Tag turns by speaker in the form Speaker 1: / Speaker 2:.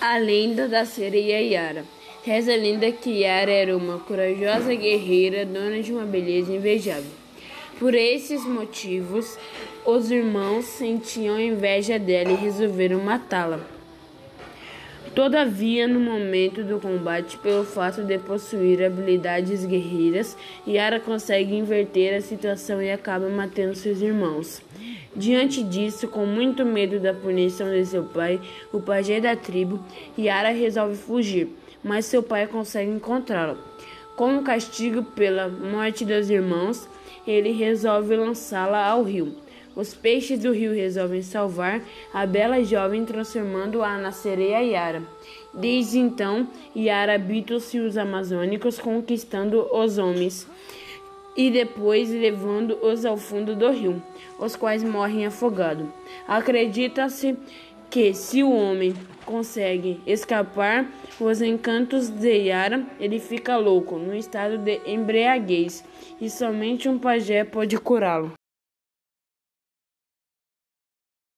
Speaker 1: A lenda da sereia Yara. Reza a lenda que Yara era uma corajosa guerreira, dona de uma beleza invejável. Por esses motivos, os irmãos sentiam inveja dela e resolveram matá-la. Todavia, no momento do combate, pelo fato de possuir habilidades guerreiras, Yara consegue inverter a situação e acaba matando seus irmãos. Diante disso, com muito medo da punição de seu pai, o pajé da tribo, Yara resolve fugir, mas seu pai consegue encontrá-la. Como castigo pela morte dos irmãos, ele resolve lançá-la ao rio. Os peixes do rio resolvem salvar a bela jovem, transformando-a na sereia Yara. Desde então, Yara habita os amazônicos, conquistando os homens e depois levando-os ao fundo do rio, os quais morrem afogados. Acredita-se que se o homem consegue escapar os encantos de Yara, ele fica louco, no estado de embriaguez, e somente um pajé pode curá-lo.